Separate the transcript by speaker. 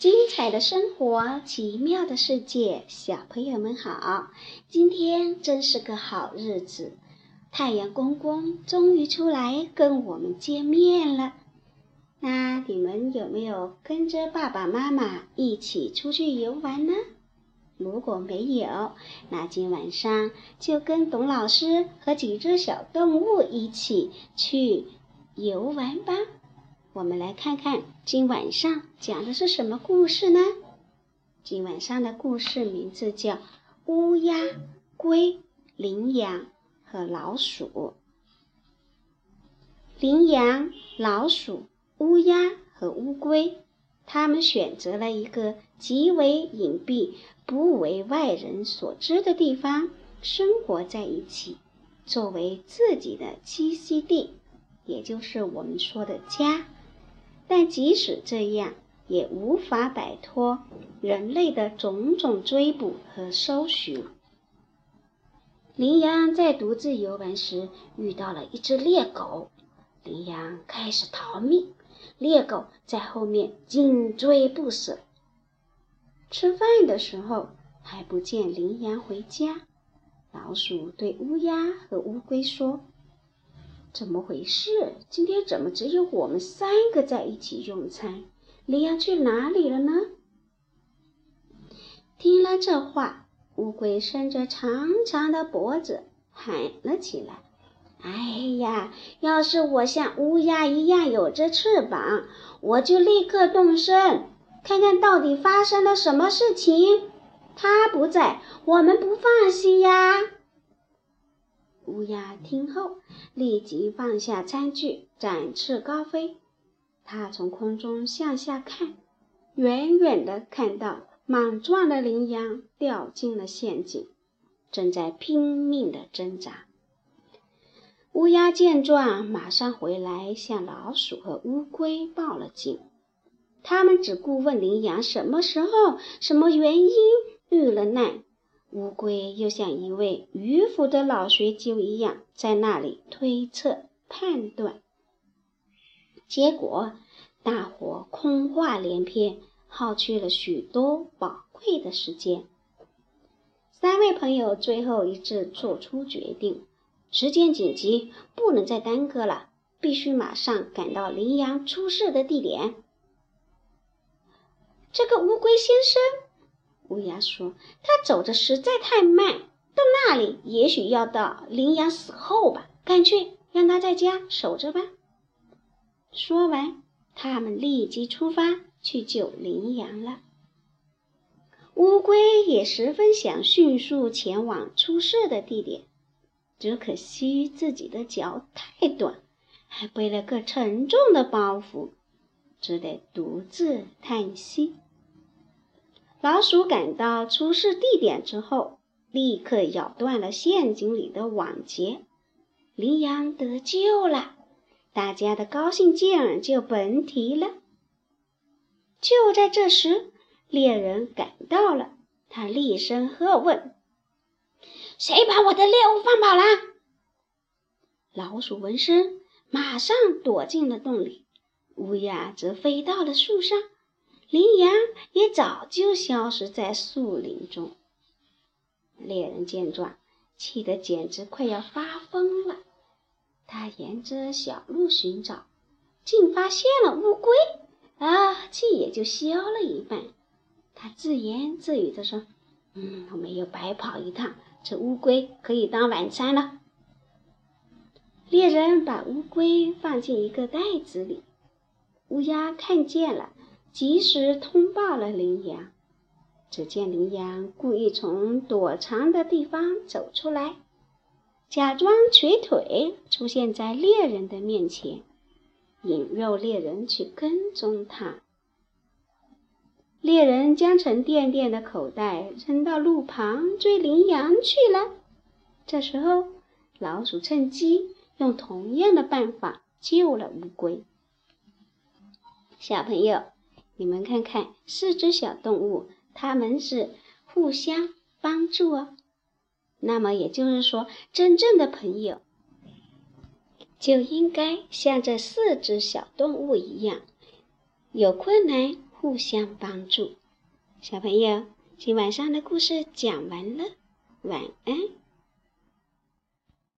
Speaker 1: 精彩的生活，奇妙的世界，小朋友们好！今天真是个好日子，太阳公公终于出来跟我们见面了。那你们有没有跟着爸爸妈妈一起出去游玩呢？如果没有，那今晚上就跟董老师和几只小动物一起去游玩吧。我们来看看今晚上讲的是什么故事呢？今晚上的故事名字叫《乌鸦、龟、羚羊和老鼠》。羚羊、老鼠、乌鸦和乌龟，他们选择了一个极为隐蔽、不为外人所知的地方生活在一起，作为自己的栖息地，也就是我们说的家。但即使这样，也无法摆脱人类的种种追捕和搜寻。羚羊在独自游玩时遇到了一只猎狗，羚羊开始逃命，猎狗在后面紧追不舍。吃饭的时候还不见羚羊回家，老鼠对乌鸦和乌龟说。怎么回事？今天怎么只有我们三个在一起用餐？羚羊去哪里了呢？听了这话，乌龟伸着长长的脖子喊了起来：“哎呀，要是我像乌鸦一样有着翅膀，我就立刻动身，看看到底发生了什么事情。他不在，我们不放心呀。”乌鸦听后，立即放下餐具，展翅高飞。它从空中向下看，远远地看到莽撞的羚羊掉进了陷阱，正在拼命地挣扎。乌鸦见状，马上回来向老鼠和乌龟报了警。他们只顾问羚羊什么时候、什么原因遇了难。乌龟又像一位迂腐的老学究一样，在那里推测判断，结果大伙空话连篇，耗去了许多宝贵的时间。三位朋友最后一致做出决定：时间紧急，不能再耽搁了，必须马上赶到羚羊出事的地点。这个乌龟先生。乌鸦说：“他走的实在太慢，到那里也许要到羚羊死后吧。干脆让他在家守着吧。”说完，他们立即出发去救羚羊了。乌龟也十分想迅速前往出事的地点，只可惜自己的脚太短，还背了个沉重的包袱，只得独自叹息。老鼠赶到出事地点之后，立刻咬断了陷阱里的网结，羚羊得救了，大家的高兴劲儿就甭提了。就在这时，猎人赶到了，他厉声喝问：“谁把我的猎物放跑了？”老鼠闻声，马上躲进了洞里，乌鸦则飞到了树上。羚羊也早就消失在树林中。猎人见状，气得简直快要发疯了。他沿着小路寻找，竟发现了乌龟，啊，气也就消了一半。他自言自语地说：“嗯，我没有白跑一趟，这乌龟可以当晚餐了。”猎人把乌龟放进一个袋子里，乌鸦看见了。及时通报了羚羊。只见羚羊故意从躲藏的地方走出来，假装瘸腿出现在猎人的面前，引诱猎人去跟踪他。猎人将沉甸甸的口袋扔到路旁，追羚羊去了。这时候，老鼠趁机用同样的办法救了乌龟。小朋友。你们看看，四只小动物，它们是互相帮助哦。那么也就是说，真正的朋友就应该像这四只小动物一样，有困难互相帮助。小朋友，今晚上的故事讲完了，晚安。